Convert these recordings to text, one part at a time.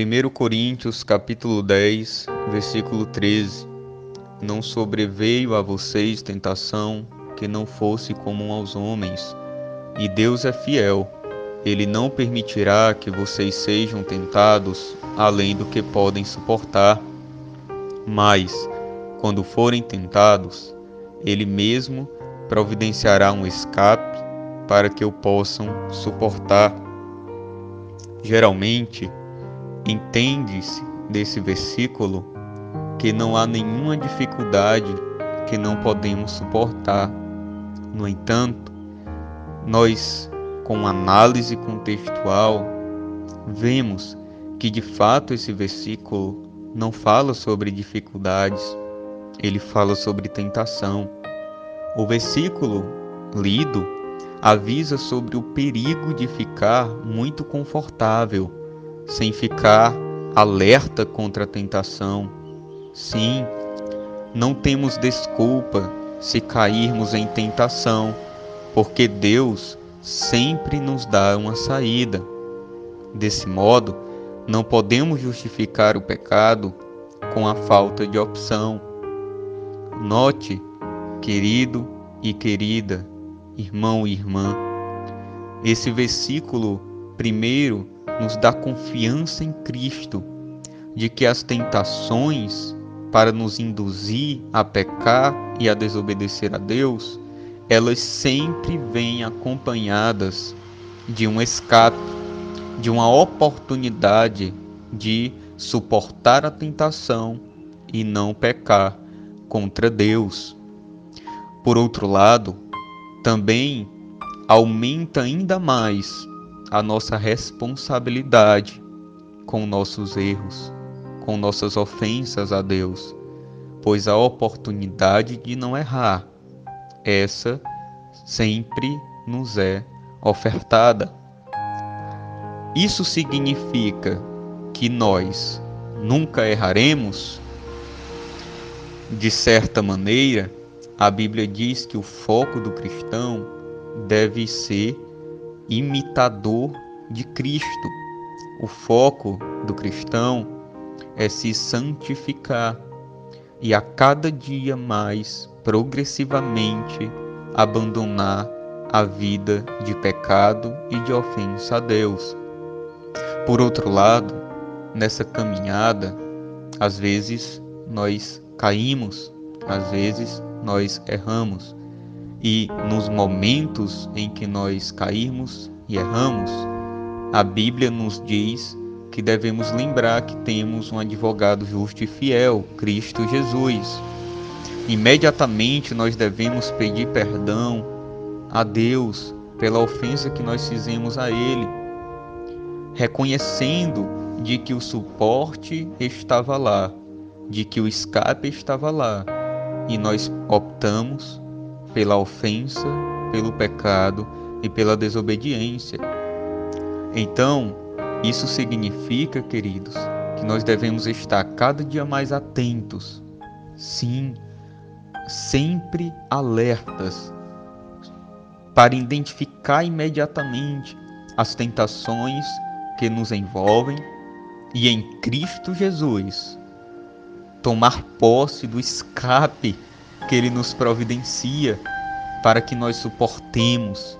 1 Coríntios capítulo 10, versículo 13. Não sobreveio a vocês tentação que não fosse comum aos homens, e Deus é fiel. Ele não permitirá que vocês sejam tentados além do que podem suportar. Mas, quando forem tentados, Ele mesmo providenciará um escape para que o possam suportar. Geralmente, entende-se desse versículo que não há nenhuma dificuldade que não podemos suportar. No entanto, nós, com análise contextual, vemos que de fato esse versículo não fala sobre dificuldades, ele fala sobre tentação. O versículo lido avisa sobre o perigo de ficar muito confortável, sem ficar alerta contra a tentação. Sim, não temos desculpa se cairmos em tentação, porque Deus sempre nos dá uma saída. Desse modo, não podemos justificar o pecado com a falta de opção. Note, querido e querida, irmão e irmã, esse versículo primeiro nos dá confiança em Cristo de que as tentações para nos induzir a pecar e a desobedecer a Deus, elas sempre vêm acompanhadas de um escape, de uma oportunidade de suportar a tentação e não pecar contra Deus. Por outro lado, também aumenta ainda mais a nossa responsabilidade com nossos erros, com nossas ofensas a Deus, pois a oportunidade de não errar, essa sempre nos é ofertada. Isso significa que nós nunca erraremos? De certa maneira, a Bíblia diz que o foco do cristão deve ser imitador de Cristo. O foco do cristão é se santificar e a cada dia mais progressivamente abandonar a vida de pecado e de ofensa a Deus. Por outro lado, nessa caminhada, às vezes nós caímos, às vezes nós erramos. E nos momentos em que nós cairmos e erramos, a Bíblia nos diz que devemos lembrar que temos um advogado justo e fiel, Cristo Jesus. Imediatamente nós devemos pedir perdão a Deus pela ofensa que nós fizemos a Ele, reconhecendo de que o suporte estava lá, de que o escape estava lá, e nós optamos pela ofensa, pelo pecado e pela desobediência. Então, isso significa, queridos, que nós devemos estar cada dia mais atentos, sim, sempre alertas, para identificar imediatamente as tentações que nos envolvem e em Cristo Jesus tomar posse do escape que Ele nos providencia para que nós suportemos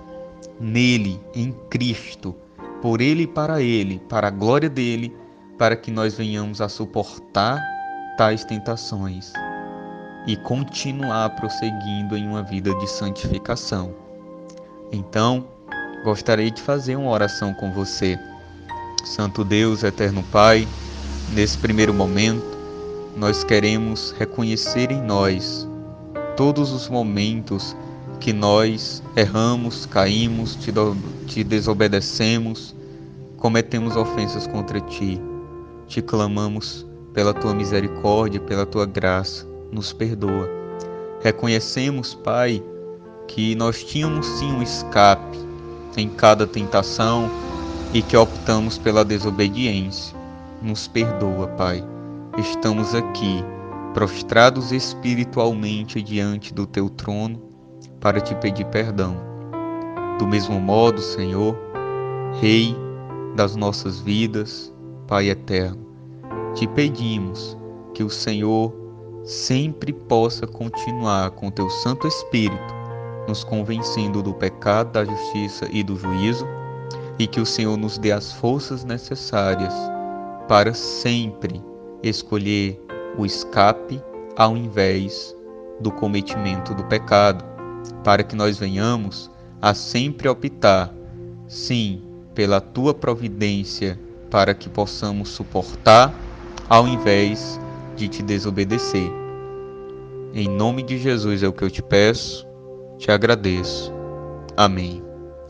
nele, em Cristo, por Ele e para Ele, para a glória dele, para que nós venhamos a suportar tais tentações e continuar prosseguindo em uma vida de santificação. Então, gostaria de fazer uma oração com você. Santo Deus, eterno Pai, nesse primeiro momento, nós queremos reconhecer em nós todos os momentos que nós erramos, caímos, te, do, te desobedecemos, cometemos ofensas contra ti. Te clamamos pela tua misericórdia, pela tua graça, nos perdoa. Reconhecemos, Pai, que nós tínhamos sim um escape em cada tentação e que optamos pela desobediência. Nos perdoa, Pai. Estamos aqui prostrados espiritualmente diante do teu trono para te pedir perdão. Do mesmo modo, Senhor, Rei das nossas vidas, Pai eterno, te pedimos que o Senhor sempre possa continuar com teu Santo Espírito, nos convencendo do pecado, da justiça e do juízo, e que o Senhor nos dê as forças necessárias para sempre escolher o escape ao invés do cometimento do pecado, para que nós venhamos a sempre optar, sim, pela tua providência, para que possamos suportar ao invés de te desobedecer. Em nome de Jesus é o que eu te peço, te agradeço. Amém.